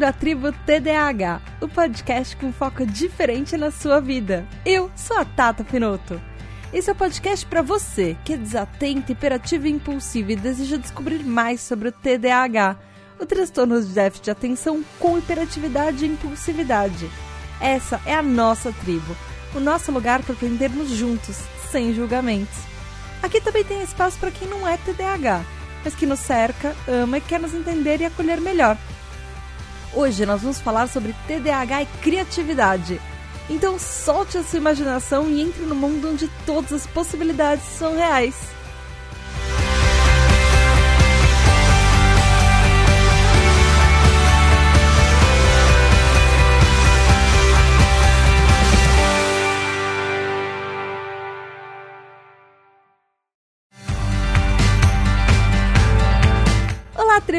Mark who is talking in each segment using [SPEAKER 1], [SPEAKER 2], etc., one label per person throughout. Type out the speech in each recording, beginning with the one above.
[SPEAKER 1] Bem-vindo à tribo TDAH, o podcast com foco diferente na sua vida. Eu sou a Tata Pinoto. Esse é o podcast para você que é desatento, hiperativo e impulsivo e deseja descobrir mais sobre o TDAH, o transtorno de déficit de atenção com hiperatividade e impulsividade. Essa é a nossa tribo, o nosso lugar para aprendermos juntos, sem julgamentos. Aqui também tem espaço para quem não é TDAH, mas que nos cerca, ama e quer nos entender e acolher melhor. Hoje nós vamos falar sobre TDAH e criatividade. Então solte a sua imaginação e entre no mundo onde todas as possibilidades são reais.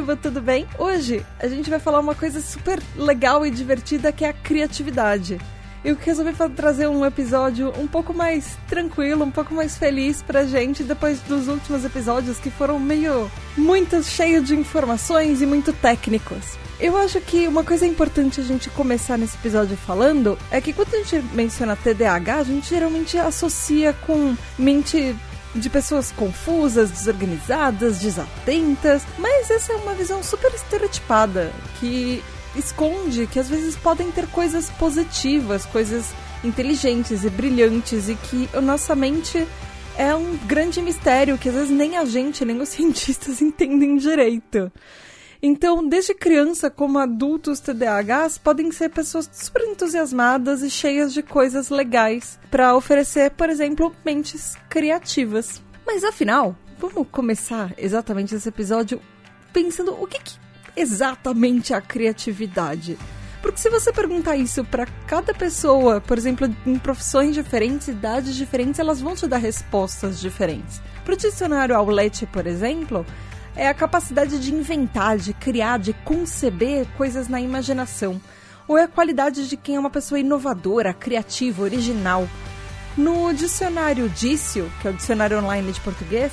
[SPEAKER 1] Tribo, tudo bem? Hoje a gente vai falar uma coisa super legal e divertida que é a criatividade. Eu resolvi trazer um episódio um pouco mais tranquilo, um pouco mais feliz pra gente depois dos últimos episódios que foram meio muito cheios de informações e muito técnicos. Eu acho que uma coisa importante a gente começar nesse episódio falando é que quando a gente menciona TDAH, a gente geralmente associa com mente de pessoas confusas, desorganizadas, desatentas, mas essa é uma visão super estereotipada que esconde que às vezes podem ter coisas positivas, coisas inteligentes e brilhantes e que a nossa mente é um grande mistério que às vezes nem a gente, nem os cientistas entendem direito. Então, desde criança como adultos TDAHs podem ser pessoas super entusiasmadas e cheias de coisas legais para oferecer, por exemplo, mentes criativas. Mas afinal, vamos começar exatamente esse episódio pensando o que, que exatamente é a criatividade. Porque se você perguntar isso para cada pessoa, por exemplo, em profissões diferentes, idades diferentes, elas vão te dar respostas diferentes. Para o dicionário Aulete, por exemplo, é a capacidade de inventar, de criar, de conceber coisas na imaginação. Ou é a qualidade de quem é uma pessoa inovadora, criativa, original. No dicionário Dício, que é o dicionário online de português,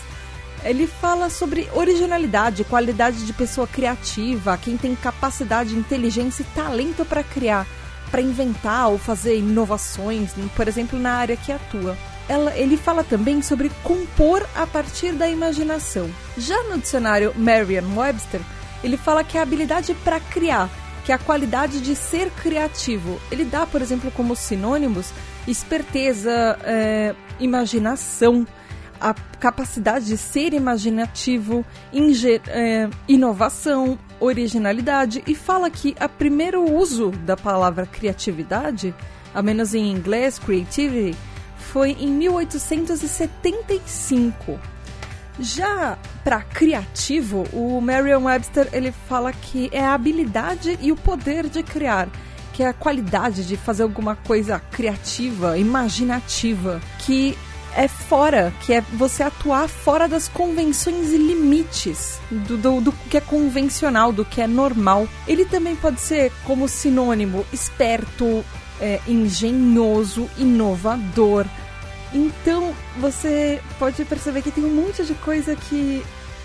[SPEAKER 1] ele fala sobre originalidade, qualidade de pessoa criativa, quem tem capacidade, inteligência e talento para criar, para inventar ou fazer inovações, por exemplo, na área que atua. Ela, ele fala também sobre compor a partir da imaginação. Já no dicionário Merriam-Webster, ele fala que é a habilidade para criar, que é a qualidade de ser criativo. Ele dá, por exemplo, como sinônimos esperteza, é, imaginação, a capacidade de ser imaginativo, é, inovação, originalidade e fala que o primeiro uso da palavra criatividade, a menos em inglês, creativity, foi em 1875. Já para criativo, o Merriam-Webster ele fala que é a habilidade e o poder de criar, que é a qualidade de fazer alguma coisa criativa, imaginativa, que é fora, que é você atuar fora das convenções e limites do, do, do, que é convencional, do que é normal. Ele também pode ser como sinônimo esperto, é, engenhoso, inovador. Então você pode perceber que tem um monte de coisa que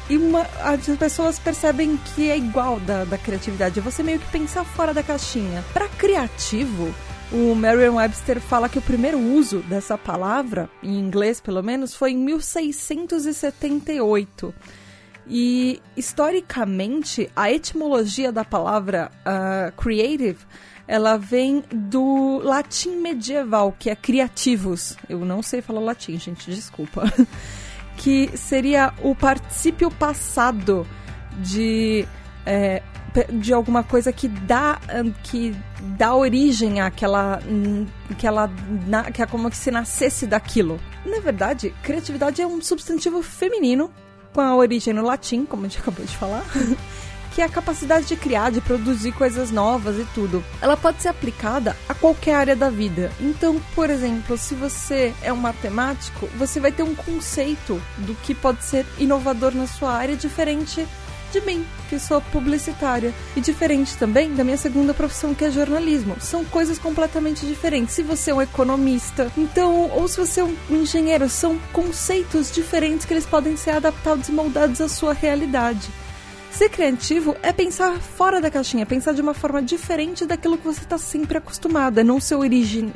[SPEAKER 1] e uma, as pessoas percebem que é igual da, da criatividade. Você meio que pensar fora da caixinha. Para criativo, o Merriam-Webster fala que o primeiro uso dessa palavra, em inglês pelo menos, foi em 1678. E historicamente, a etimologia da palavra uh, creative ela vem do latim medieval, que é criativos. Eu não sei falar latim, gente, desculpa. que seria o particípio passado de é, de alguma coisa que dá que dá origem àquela que ela que é como se nascesse daquilo. Na verdade, criatividade é um substantivo feminino com a origem no latim, como a gente acabou de falar. que é a capacidade de criar, de produzir coisas novas e tudo. Ela pode ser aplicada a qualquer área da vida. Então, por exemplo, se você é um matemático, você vai ter um conceito do que pode ser inovador na sua área diferente de mim, que sou publicitária. E diferente também da minha segunda profissão, que é jornalismo. São coisas completamente diferentes. Se você é um economista, então, ou se você é um engenheiro, são conceitos diferentes que eles podem ser adaptados e moldados à sua realidade. Ser criativo é pensar fora da caixinha, pensar de uma forma diferente daquilo que você está sempre acostumado, é não ser original.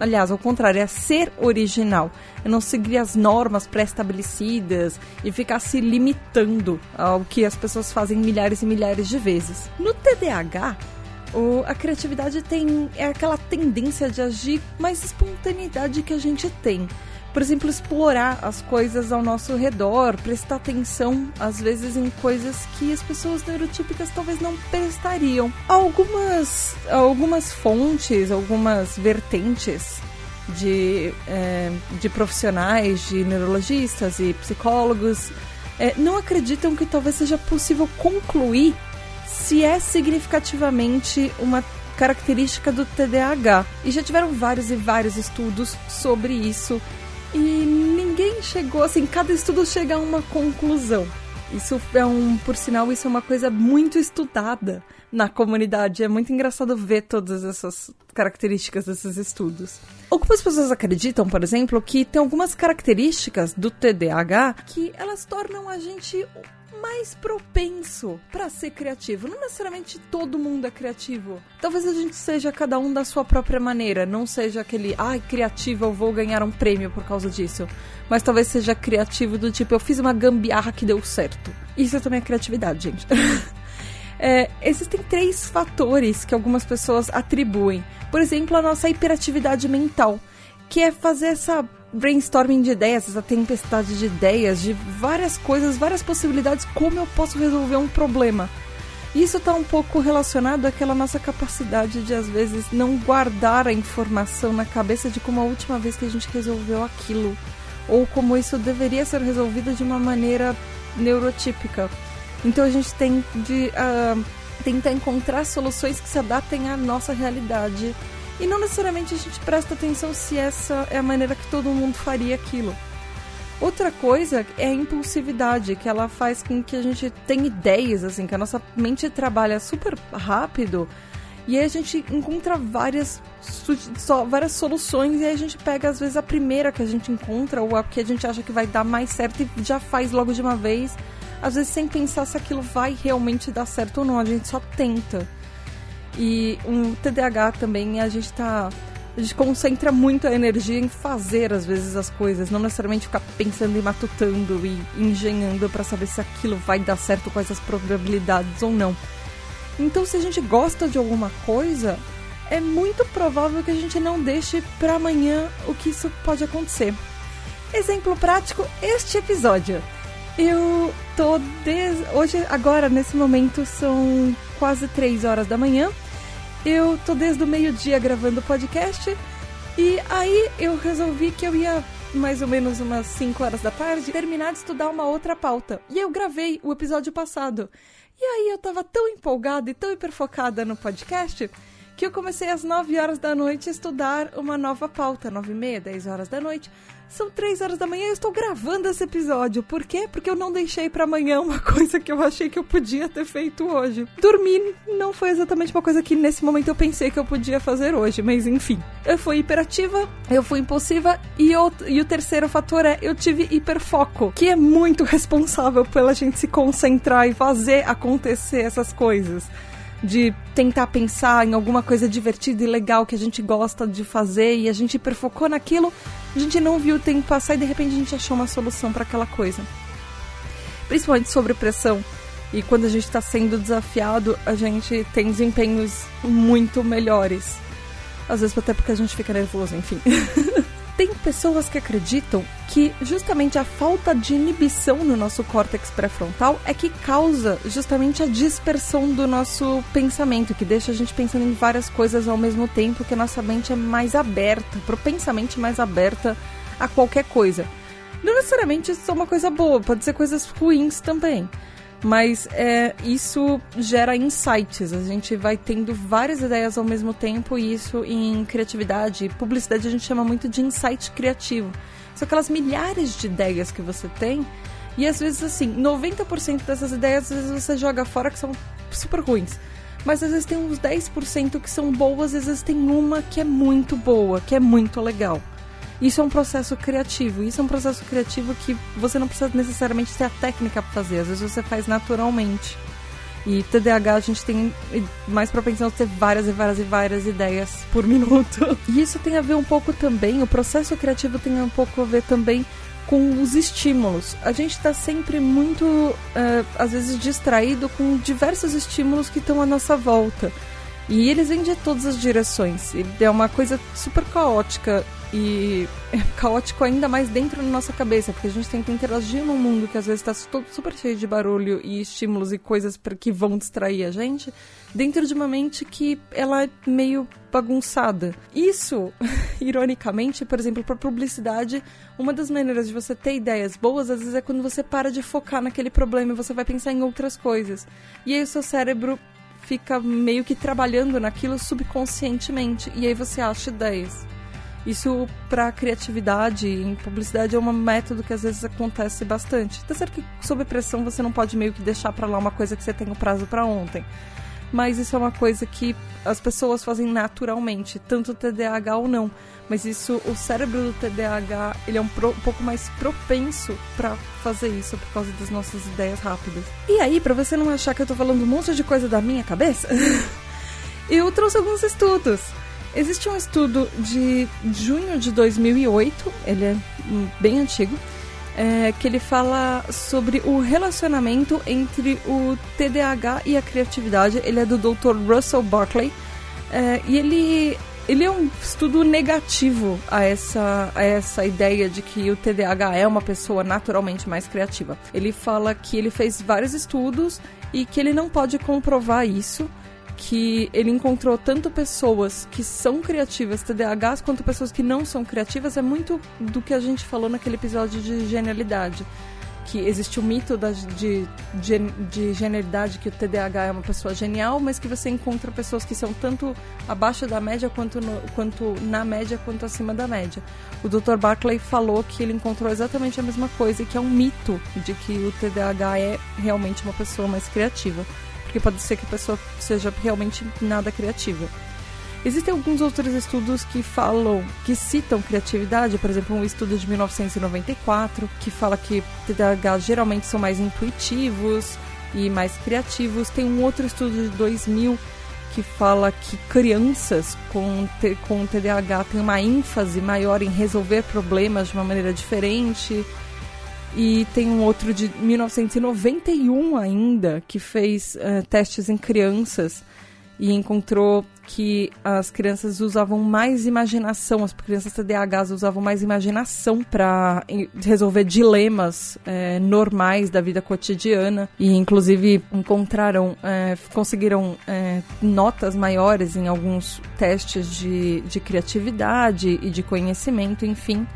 [SPEAKER 1] Aliás, ao contrário, é ser original. É não seguir as normas pré-estabelecidas e ficar se limitando ao que as pessoas fazem milhares e milhares de vezes. No TDAH, o, a criatividade tem é aquela tendência de agir mais espontaneidade que a gente tem. Por exemplo, explorar as coisas ao nosso redor, prestar atenção, às vezes, em coisas que as pessoas neurotípicas talvez não prestariam. Algumas, algumas fontes, algumas vertentes de, é, de profissionais, de neurologistas e psicólogos, é, não acreditam que talvez seja possível concluir se é significativamente uma característica do TDAH. E já tiveram vários e vários estudos sobre isso. E ninguém chegou assim, cada estudo chega a uma conclusão. Isso é um, por sinal, isso é uma coisa muito estudada na comunidade. É muito engraçado ver todas essas características desses estudos. Algumas pessoas acreditam, por exemplo, que tem algumas características do TDAH que elas tornam a gente mais propenso para ser criativo. Não necessariamente todo mundo é criativo. Talvez a gente seja cada um da sua própria maneira. Não seja aquele, ai, ah, criativo, eu vou ganhar um prêmio por causa disso. Mas talvez seja criativo do tipo, eu fiz uma gambiarra que deu certo. Isso também é criatividade, gente. é, existem três fatores que algumas pessoas atribuem. Por exemplo, a nossa hiperatividade mental, que é fazer essa brainstorming de ideias, essa tempestade de ideias, de várias coisas, várias possibilidades, como eu posso resolver um problema. Isso está um pouco relacionado àquela nossa capacidade de, às vezes, não guardar a informação na cabeça de como a última vez que a gente resolveu aquilo, ou como isso deveria ser resolvido de uma maneira neurotípica. Então a gente tem de uh, tentar encontrar soluções que se adaptem à nossa realidade e não necessariamente a gente presta atenção se essa é a maneira que todo mundo faria aquilo. Outra coisa é a impulsividade, que ela faz com que a gente tenha ideias, assim, que a nossa mente trabalha super rápido e aí a gente encontra várias, só, várias soluções e aí a gente pega, às vezes, a primeira que a gente encontra ou a que a gente acha que vai dar mais certo e já faz logo de uma vez, às vezes sem pensar se aquilo vai realmente dar certo ou não, a gente só tenta. E um TDAH também, a gente tá. A gente concentra muito a energia em fazer, às vezes, as coisas, não necessariamente ficar pensando e matutando e engenhando para saber se aquilo vai dar certo, quais as probabilidades ou não. Então, se a gente gosta de alguma coisa, é muito provável que a gente não deixe para amanhã o que isso pode acontecer. Exemplo prático: este episódio. Eu tô hoje agora nesse momento são quase 3 horas da manhã eu tô desde o meio-dia gravando o podcast e aí eu resolvi que eu ia mais ou menos umas 5 horas da tarde terminar de estudar uma outra pauta. E eu gravei o episódio passado. E aí eu tava tão empolgada e tão hiperfocada no podcast que eu comecei às 9 horas da noite a estudar uma nova pauta, 9 e meia, 10 horas da noite. São três horas da manhã e eu estou gravando esse episódio. Por quê? Porque eu não deixei para amanhã uma coisa que eu achei que eu podia ter feito hoje. Dormir não foi exatamente uma coisa que nesse momento eu pensei que eu podia fazer hoje, mas enfim. Eu fui hiperativa, eu fui impulsiva e, eu, e o terceiro fator é eu tive hiperfoco, que é muito responsável pela gente se concentrar e fazer acontecer essas coisas de tentar pensar em alguma coisa divertida e legal que a gente gosta de fazer e a gente hiperfocou naquilo, a gente não viu o tempo passar e de repente a gente achou uma solução para aquela coisa. Principalmente sobre pressão. E quando a gente está sendo desafiado, a gente tem desempenhos muito melhores. Às vezes até porque a gente fica nervoso, enfim. Tem pessoas que acreditam que justamente a falta de inibição no nosso córtex pré-frontal é que causa justamente a dispersão do nosso pensamento, que deixa a gente pensando em várias coisas ao mesmo tempo, que a nossa mente é mais aberta, propensamente mais aberta a qualquer coisa. Não necessariamente isso é uma coisa boa, pode ser coisas ruins também. Mas é, isso gera insights. A gente vai tendo várias ideias ao mesmo tempo, e isso em criatividade publicidade a gente chama muito de insight criativo. São aquelas milhares de ideias que você tem, e às vezes, assim, 90% dessas ideias às vezes você joga fora que são super ruins. Mas às vezes tem uns 10% que são boas, às vezes tem uma que é muito boa, que é muito legal. Isso é um processo criativo. Isso é um processo criativo que você não precisa necessariamente ter a técnica para fazer. Às vezes você faz naturalmente. E TDAH a gente tem mais propensão a ter várias e várias e várias ideias por minuto. E isso tem a ver um pouco também, o processo criativo tem um pouco a ver também com os estímulos. A gente está sempre muito, uh, às vezes, distraído com diversos estímulos que estão à nossa volta. E eles vêm de todas as direções. É uma coisa super caótica e é caótico ainda mais dentro da nossa cabeça, porque a gente tenta interagir num mundo que às vezes está super cheio de barulho e estímulos e coisas que vão distrair a gente, dentro de uma mente que ela é meio bagunçada. Isso, ironicamente, por exemplo, para publicidade, uma das maneiras de você ter ideias boas às vezes é quando você para de focar naquele problema e você vai pensar em outras coisas. E aí o seu cérebro fica meio que trabalhando naquilo subconscientemente e aí você acha ideias. Isso para criatividade em publicidade é um método que às vezes acontece bastante. Tá certo que sob pressão você não pode meio que deixar para lá uma coisa que você tem o prazo para ontem. Mas isso é uma coisa que as pessoas fazem naturalmente, tanto TDAH ou não. Mas isso, o cérebro do TDAH, ele é um, pro, um pouco mais propenso para fazer isso por causa das nossas ideias rápidas. E aí, para você não achar que eu tô falando um monte de coisa da minha cabeça, eu trouxe alguns estudos. Existe um estudo de junho de 2008, ele é bem antigo, é, que ele fala sobre o relacionamento entre o TDAH e a criatividade. Ele é do Dr. Russell Barkley. É, e ele ele é um estudo negativo a essa, a essa ideia de que o TDAH é uma pessoa naturalmente mais criativa. Ele fala que ele fez vários estudos e que ele não pode comprovar isso, que ele encontrou tanto pessoas que são criativas, TDAHs, quanto pessoas que não são criativas. É muito do que a gente falou naquele episódio de genialidade que existe o mito da, de, de, de, genialidade, que o TDAH é uma pessoa genial, mas que você encontra pessoas que são tanto abaixo da média, quanto, no, quanto na média, quanto acima da média. O Dr. Barclay falou que ele encontrou exatamente a mesma coisa, e que é um mito de que o TDAH é realmente uma pessoa mais criativa. Porque pode ser que a pessoa seja realmente nada criativa. Existem alguns outros estudos que falam, que citam criatividade, por exemplo, um estudo de 1994 que fala que TDAH geralmente são mais intuitivos e mais criativos. Tem um outro estudo de 2000 que fala que crianças com, com TDAH têm uma ênfase maior em resolver problemas de uma maneira diferente. E tem um outro de 1991 ainda, que fez uh, testes em crianças e encontrou que as crianças usavam mais imaginação, as crianças TDAHs usavam mais imaginação para resolver dilemas é, normais da vida cotidiana e inclusive encontraram, é, conseguiram é, notas maiores em alguns testes de, de criatividade e de conhecimento, enfim.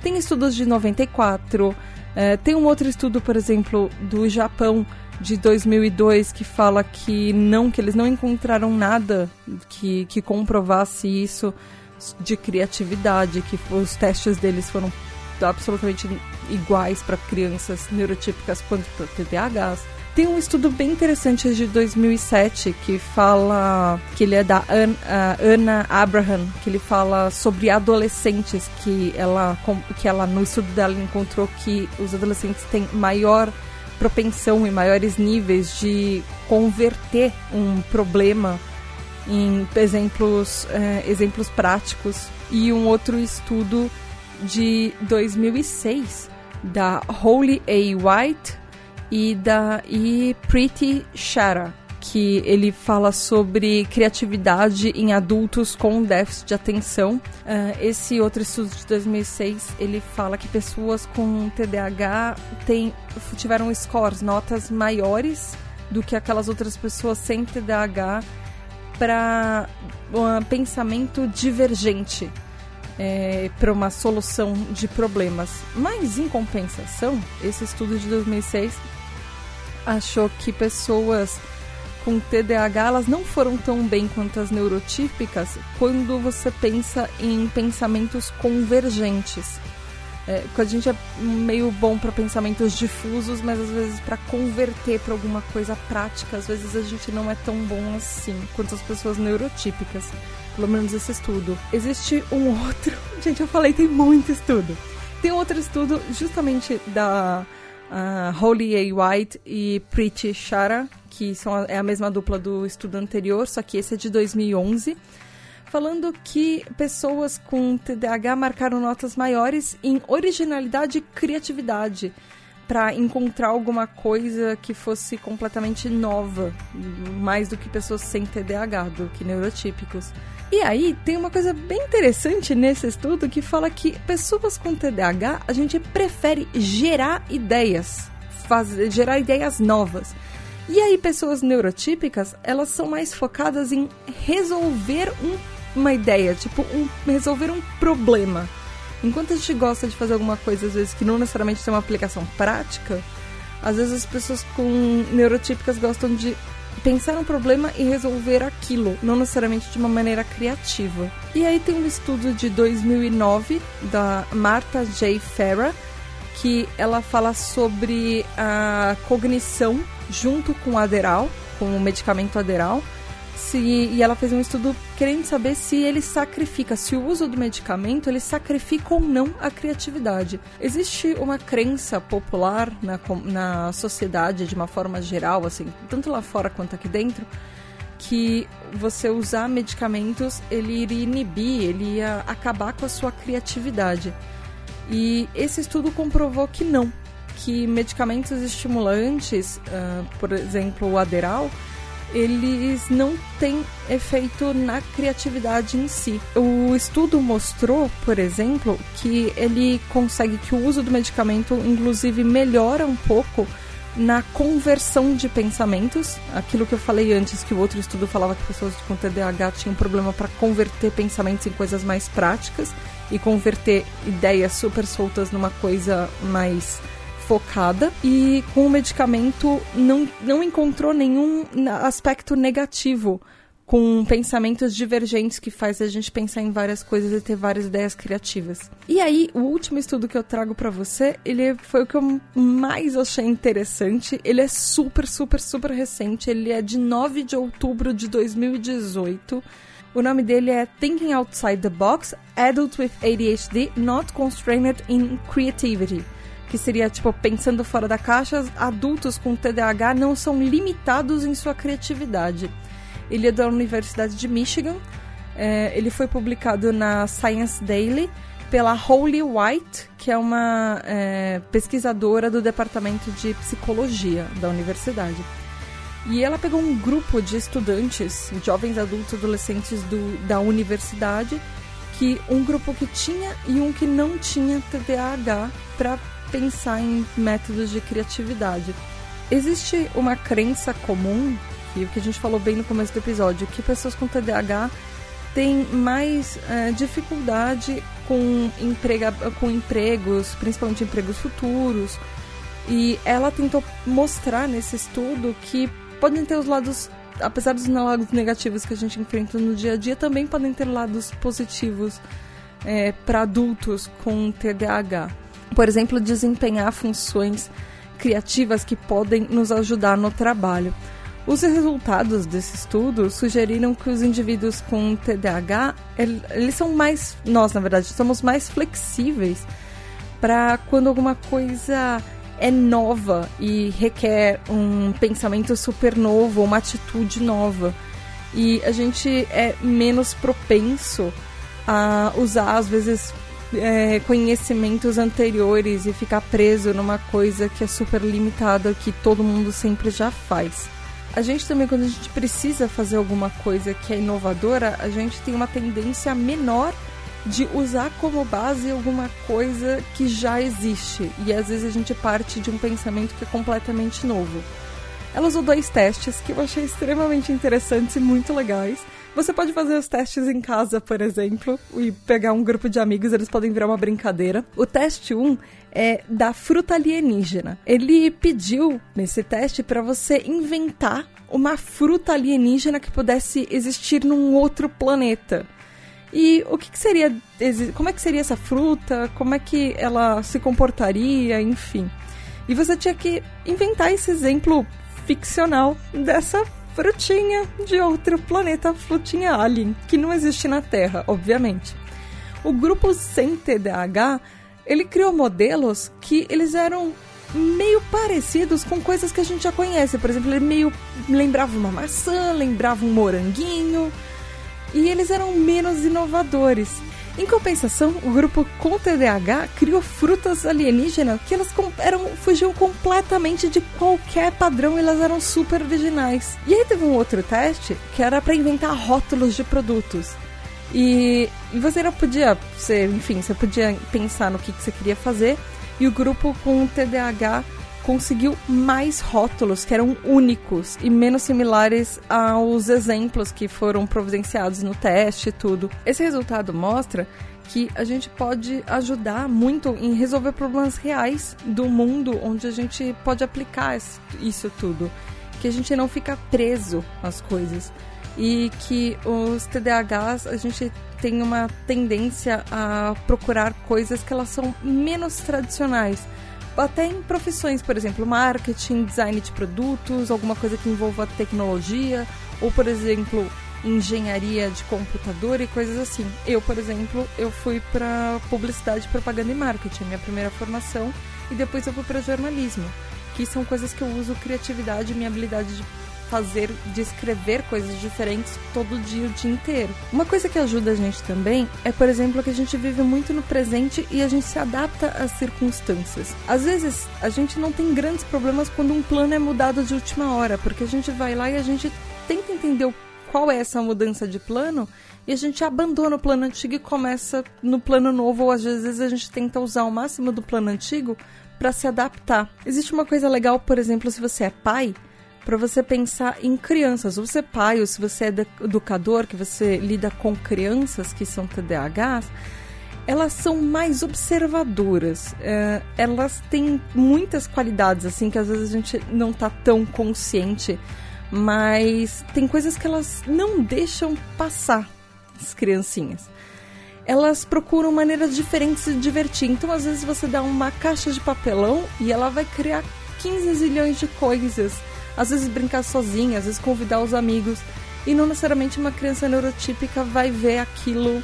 [SPEAKER 1] Tem estudos de 94, é, tem um outro estudo, por exemplo, do Japão de 2002 que fala que não que eles não encontraram nada que, que comprovasse isso de criatividade, que os testes deles foram absolutamente iguais para crianças neurotípicas quanto para TDAHs. Tem um estudo bem interessante de 2007 que fala que ele é da Anna Abraham, que ele fala sobre adolescentes que ela que ela no estudo dela encontrou que os adolescentes têm maior propensão e maiores níveis de converter um problema em exemplos, é, exemplos práticos. E um outro estudo de 2006 da Holly A. White e da e Pretty Shara que ele fala sobre criatividade em adultos com déficit de atenção. Uh, esse outro estudo de 2006, ele fala que pessoas com TDAH tem, tiveram scores, notas maiores do que aquelas outras pessoas sem TDAH para um pensamento divergente. É, para uma solução de problemas. Mas, em compensação, esse estudo de 2006 achou que pessoas com TDAH elas não foram tão bem quanto as neurotípicas quando você pensa em pensamentos convergentes. É, a gente é meio bom para pensamentos difusos, mas às vezes para converter para alguma coisa prática, às vezes a gente não é tão bom assim quanto as pessoas neurotípicas. Pelo menos esse estudo. Existe um outro. Gente, eu falei, tem muito estudo. Tem outro estudo justamente da a Holly A. White e Preeti Shara, que são a, é a mesma dupla do estudo anterior, só que esse é de 2011, falando que pessoas com TDAH marcaram notas maiores em originalidade e criatividade para encontrar alguma coisa que fosse completamente nova, mais do que pessoas sem TDAH, do que neurotípicos. E aí tem uma coisa bem interessante nesse estudo que fala que pessoas com TDAH a gente prefere gerar ideias, fazer, gerar ideias novas. E aí pessoas neurotípicas elas são mais focadas em resolver um, uma ideia, tipo um, resolver um problema. Enquanto a gente gosta de fazer alguma coisa às vezes que não necessariamente tem uma aplicação prática, às vezes as pessoas com neurotípicas gostam de pensar um problema e resolver aquilo, não necessariamente de uma maneira criativa. E aí tem um estudo de 2009 da Martha J. Farah, que ela fala sobre a cognição junto com o Aderal, com o medicamento Aderal, se, e ela fez um estudo querendo saber se ele sacrifica, se o uso do medicamento ele sacrifica ou não a criatividade. Existe uma crença popular na, na sociedade de uma forma geral, assim, tanto lá fora quanto aqui dentro, que você usar medicamentos ele iria inibir, ele ia acabar com a sua criatividade. E esse estudo comprovou que não, que medicamentos estimulantes, uh, por exemplo, o Aderal, eles não têm efeito na criatividade em si. O estudo mostrou, por exemplo, que ele consegue que o uso do medicamento, inclusive, melhora um pouco na conversão de pensamentos. Aquilo que eu falei antes, que o outro estudo falava que pessoas com TDAH tinham problema para converter pensamentos em coisas mais práticas e converter ideias super soltas numa coisa mais focada e com o medicamento não, não encontrou nenhum aspecto negativo com pensamentos divergentes que faz a gente pensar em várias coisas e ter várias ideias criativas. E aí, o último estudo que eu trago para você, ele foi o que eu mais achei interessante. Ele é super, super, super recente. Ele é de 9 de outubro de 2018. O nome dele é Thinking Outside the Box: Adult with ADHD Not Constrained in Creativity que seria tipo pensando fora da caixa, adultos com TDAH não são limitados em sua criatividade. Ele é da Universidade de Michigan. É, ele foi publicado na Science Daily pela Holly White, que é uma é, pesquisadora do departamento de psicologia da universidade. E ela pegou um grupo de estudantes, jovens adultos, adolescentes do, da universidade, que um grupo que tinha e um que não tinha TDAH para pensar em métodos de criatividade. Existe uma crença comum, que o que a gente falou bem no começo do episódio, que pessoas com TDAH têm mais é, dificuldade com, emprega, com empregos, principalmente empregos futuros. E ela tentou mostrar nesse estudo que podem ter os lados, apesar dos lados negativos que a gente enfrenta no dia a dia, também podem ter lados positivos é, para adultos com TDAH por exemplo, desempenhar funções criativas que podem nos ajudar no trabalho. Os resultados desse estudo sugeriram que os indivíduos com TDAH, eles são mais, nós na verdade, somos mais flexíveis para quando alguma coisa é nova e requer um pensamento super novo, uma atitude nova. E a gente é menos propenso a usar, às vezes, é, conhecimentos anteriores e ficar preso numa coisa que é super limitada, que todo mundo sempre já faz. A gente também, quando a gente precisa fazer alguma coisa que é inovadora, a gente tem uma tendência menor de usar como base alguma coisa que já existe. E às vezes a gente parte de um pensamento que é completamente novo. Ela usou dois testes que eu achei extremamente interessantes e muito legais você pode fazer os testes em casa, por exemplo, e pegar um grupo de amigos, eles podem virar uma brincadeira. O teste 1 é da fruta alienígena. Ele pediu nesse teste para você inventar uma fruta alienígena que pudesse existir num outro planeta. E o que, que, seria. Como é que seria essa fruta? Como é que ela se comportaria? Enfim. E você tinha que inventar esse exemplo ficcional dessa frutinha de outro planeta, frutinha alien, que não existe na Terra, obviamente. O grupo sem TDAH, ele criou modelos que eles eram meio parecidos com coisas que a gente já conhece. Por exemplo, ele meio lembrava uma maçã, lembrava um moranguinho. E eles eram menos inovadores. Em compensação, o grupo com TDAH criou frutas alienígenas que elas eram, fugiam completamente de qualquer padrão e elas eram super originais. E aí teve um outro teste que era para inventar rótulos de produtos. E, você não podia ser, enfim, você podia pensar no que, que você queria fazer. E o grupo com TDAH conseguiu mais rótulos que eram únicos e menos similares aos exemplos que foram providenciados no teste e tudo. Esse resultado mostra que a gente pode ajudar muito em resolver problemas reais do mundo onde a gente pode aplicar isso tudo, que a gente não fica preso às coisas. E que os TDAHs a gente tem uma tendência a procurar coisas que elas são menos tradicionais até em profissões, por exemplo, marketing, design de produtos, alguma coisa que envolva tecnologia, ou por exemplo, engenharia de computador e coisas assim. Eu, por exemplo, eu fui para publicidade, propaganda e marketing, minha primeira formação, e depois eu fui para jornalismo, que são coisas que eu uso criatividade, minha habilidade de fazer, de escrever coisas diferentes todo dia, o dia inteiro. Uma coisa que ajuda a gente também é, por exemplo, que a gente vive muito no presente e a gente se adapta às circunstâncias. Às vezes, a gente não tem grandes problemas quando um plano é mudado de última hora, porque a gente vai lá e a gente tenta entender qual é essa mudança de plano e a gente abandona o plano antigo e começa no plano novo, ou às vezes a gente tenta usar o máximo do plano antigo para se adaptar. Existe uma coisa legal, por exemplo, se você é pai, para você pensar em crianças. Ou você é pai, ou se você é educador, que você lida com crianças que são TDAHs, elas são mais observadoras. É, elas têm muitas qualidades, assim, que às vezes a gente não está tão consciente, mas tem coisas que elas não deixam passar, as criancinhas. Elas procuram maneiras diferentes de se divertir. Então, às vezes, você dá uma caixa de papelão e ela vai criar 15 zilhões de coisas às vezes brincar sozinha, às vezes convidar os amigos. E não necessariamente uma criança neurotípica vai ver aquilo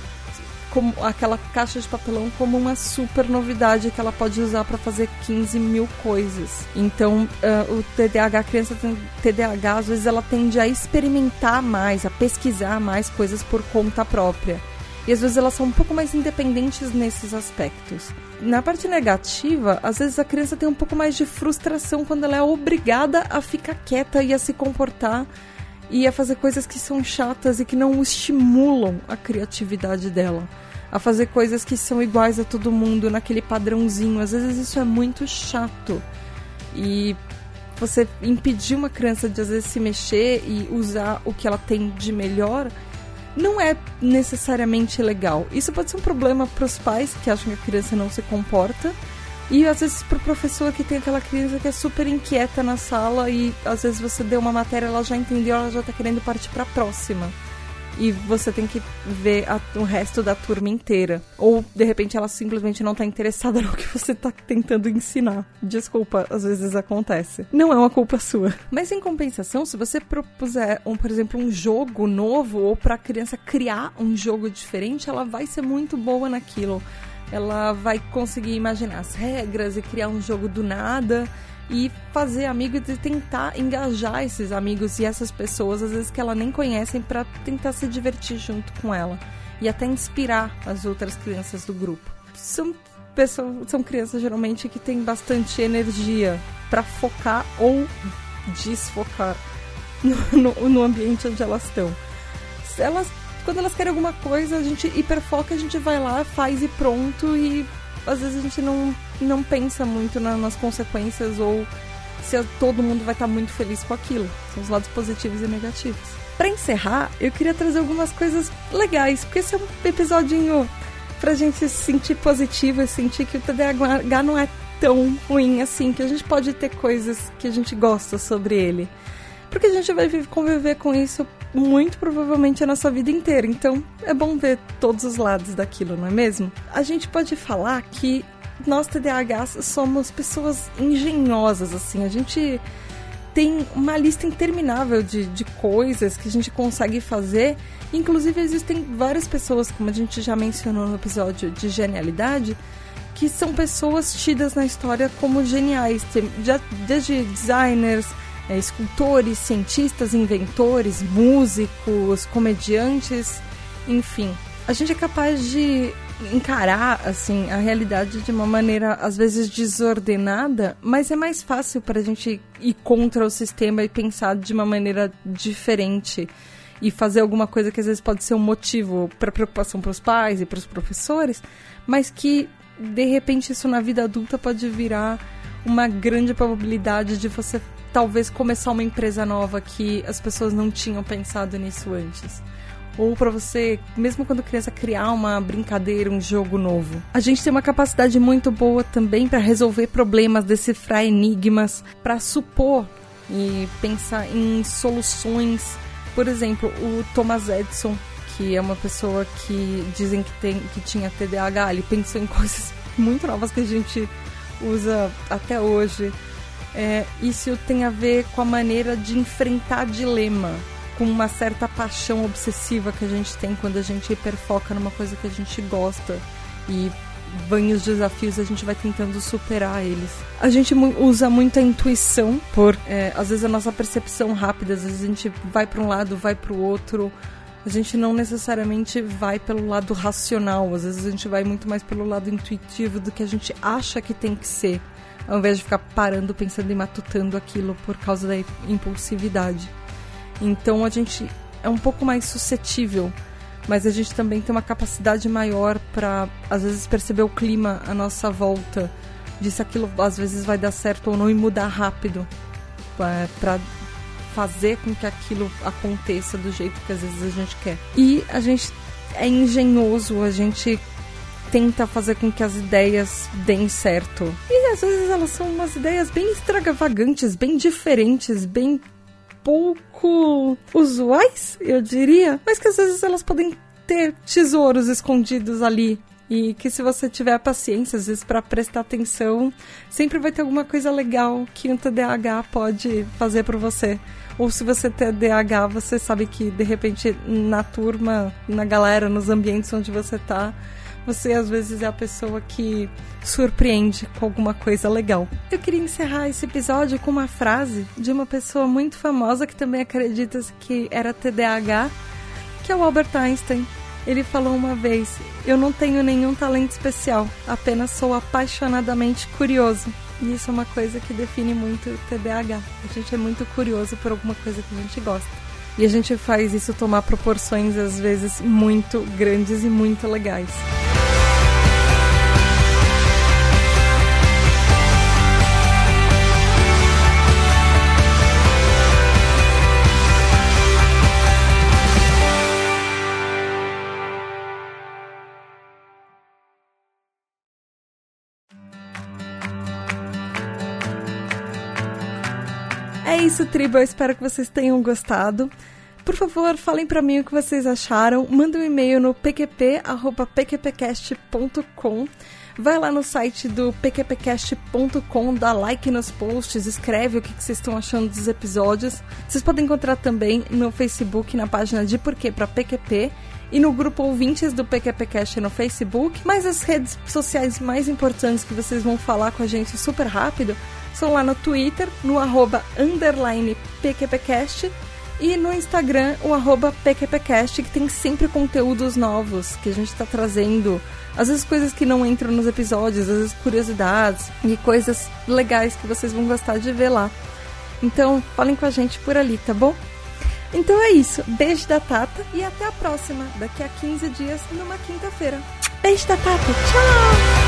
[SPEAKER 1] como aquela caixa de papelão como uma super novidade que ela pode usar para fazer 15 mil coisas. Então, uh, o TDAH, a criança tem TDAH, às vezes ela tende a experimentar mais, a pesquisar mais coisas por conta própria. E às vezes elas são um pouco mais independentes nesses aspectos. Na parte negativa, às vezes a criança tem um pouco mais de frustração quando ela é obrigada a ficar quieta e a se comportar e a fazer coisas que são chatas e que não estimulam a criatividade dela. A fazer coisas que são iguais a todo mundo, naquele padrãozinho. Às vezes isso é muito chato. E você impedir uma criança de às vezes se mexer e usar o que ela tem de melhor não é necessariamente legal. Isso pode ser um problema para os pais que acham que a criança não se comporta. E às vezes para o professor que tem aquela criança que é super inquieta na sala e às vezes você deu uma matéria, ela já entendeu, ela já está querendo partir para a próxima e você tem que ver a, o resto da turma inteira. Ou, de repente, ela simplesmente não tá interessada no que você tá tentando ensinar. Desculpa, às vezes acontece. Não é uma culpa sua. Mas, em compensação, se você propuser, um, por exemplo, um jogo novo ou pra criança criar um jogo diferente, ela vai ser muito boa naquilo. Ela vai conseguir imaginar as regras e criar um jogo do nada e fazer amigos e tentar engajar esses amigos e essas pessoas, às vezes que ela nem conhecem, para tentar se divertir junto com ela e até inspirar as outras crianças do grupo. São pessoas, são crianças geralmente que têm bastante energia para focar ou desfocar no, no, no ambiente onde elas estão. Elas quando elas querem alguma coisa, a gente hiperfoca, a gente vai lá, faz e pronto e às vezes a gente não, não pensa muito na, nas consequências ou se todo mundo vai estar muito feliz com aquilo. São os lados positivos e negativos. Para encerrar, eu queria trazer algumas coisas legais, porque esse é um episódio pra gente se sentir positivo e sentir que o TDAH não é tão ruim assim, que a gente pode ter coisas que a gente gosta sobre ele. Porque a gente vai conviver com isso muito provavelmente a nossa vida inteira. Então é bom ver todos os lados daquilo, não é mesmo? A gente pode falar que nós TDAHs somos pessoas engenhosas, assim. A gente tem uma lista interminável de, de coisas que a gente consegue fazer. Inclusive, existem várias pessoas, como a gente já mencionou no episódio de genialidade, que são pessoas tidas na história como geniais, desde designers, é, escultores, cientistas, inventores, músicos, comediantes, enfim. A gente é capaz de encarar assim a realidade de uma maneira às vezes desordenada, mas é mais fácil para a gente ir contra o sistema e pensar de uma maneira diferente e fazer alguma coisa que às vezes pode ser um motivo para preocupação para os pais e para os professores, mas que de repente isso na vida adulta pode virar uma grande probabilidade de você talvez começar uma empresa nova que as pessoas não tinham pensado nisso antes. Ou para você, mesmo quando criança, criar uma brincadeira, um jogo novo. A gente tem uma capacidade muito boa também para resolver problemas, decifrar enigmas, para supor e pensar em soluções. Por exemplo, o Thomas Edison, que é uma pessoa que dizem que, tem, que tinha TDAH, ele pensou em coisas muito novas que a gente usa até hoje. É, isso tem a ver com a maneira de enfrentar dilema com uma certa paixão obsessiva que a gente tem quando a gente hiperfoca numa coisa que a gente gosta e vem os desafios a gente vai tentando superar eles. A gente usa muito a intuição por é, às vezes a nossa percepção rápida, às vezes a gente vai para um lado, vai para o outro. A gente não necessariamente vai pelo lado racional, às vezes a gente vai muito mais pelo lado intuitivo do que a gente acha que tem que ser, ao invés de ficar parando, pensando e matutando aquilo por causa da impulsividade. Então a gente é um pouco mais suscetível, mas a gente também tem uma capacidade maior para às vezes perceber o clima à nossa volta, de se aquilo às vezes vai dar certo ou não e mudar rápido para fazer com que aquilo aconteça do jeito que às vezes a gente quer. E a gente é engenhoso, a gente tenta fazer com que as ideias deem certo. E às vezes elas são umas ideias bem extravagantes, bem diferentes, bem pouco usuais, eu diria, mas que às vezes elas podem ter tesouros escondidos ali e que se você tiver paciência, às vezes para prestar atenção, sempre vai ter alguma coisa legal que um TDAH pode fazer para você. Ou se você tem TDAH, você sabe que de repente na turma, na galera, nos ambientes onde você tá, você às vezes é a pessoa que surpreende com alguma coisa legal. Eu queria encerrar esse episódio com uma frase de uma pessoa muito famosa que também acredita que era TDAH, que é o Albert Einstein. Ele falou uma vez: Eu não tenho nenhum talento especial, apenas sou apaixonadamente curioso. E isso é uma coisa que define muito o TDAH. A gente é muito curioso por alguma coisa que a gente gosta. E a gente faz isso tomar proporções, às vezes, muito grandes e muito legais. Isso, tribo. Eu espero que vocês tenham gostado. Por favor, falem para mim o que vocês acharam. Manda um e-mail no pqp.pqpcast.com. Vai lá no site do pqpcast.com, dá like nos posts, escreve o que vocês estão achando dos episódios. Vocês podem encontrar também no Facebook, na página de Porquê para PQP e no grupo Ouvintes do PQPcast no Facebook. Mas as redes sociais mais importantes que vocês vão falar com a gente super rápido são lá no Twitter, no arroba underline PQPcast e no Instagram, o arroba PQPcast, que tem sempre conteúdos novos que a gente está trazendo. Às vezes coisas que não entram nos episódios, às vezes curiosidades e coisas legais que vocês vão gostar de ver lá. Então, falem com a gente por ali, tá bom? Então é isso. Beijo da Tata e até a próxima, daqui a 15 dias, numa quinta-feira. Beijo da Tata. Tchau!